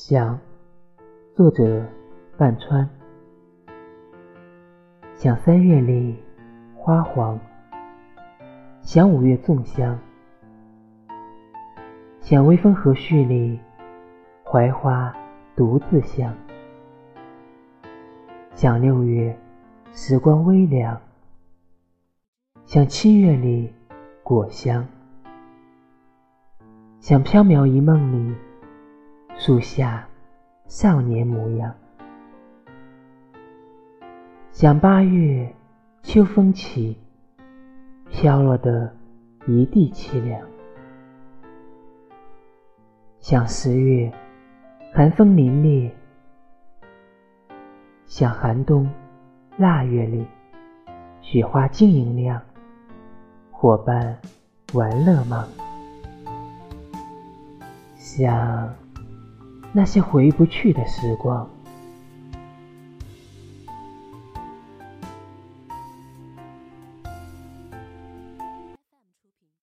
想，作者半川。想三月里花黄，想五月粽香，想微风和煦里槐花独自香，想六月时光微凉，想七月里果香，想缥缈一梦里。树下少年模样，想八月秋风起，飘落的一地凄凉；想十月寒风凛冽，想寒冬腊月里雪花晶莹亮，伙伴玩乐吗？想。那些回不去的时光。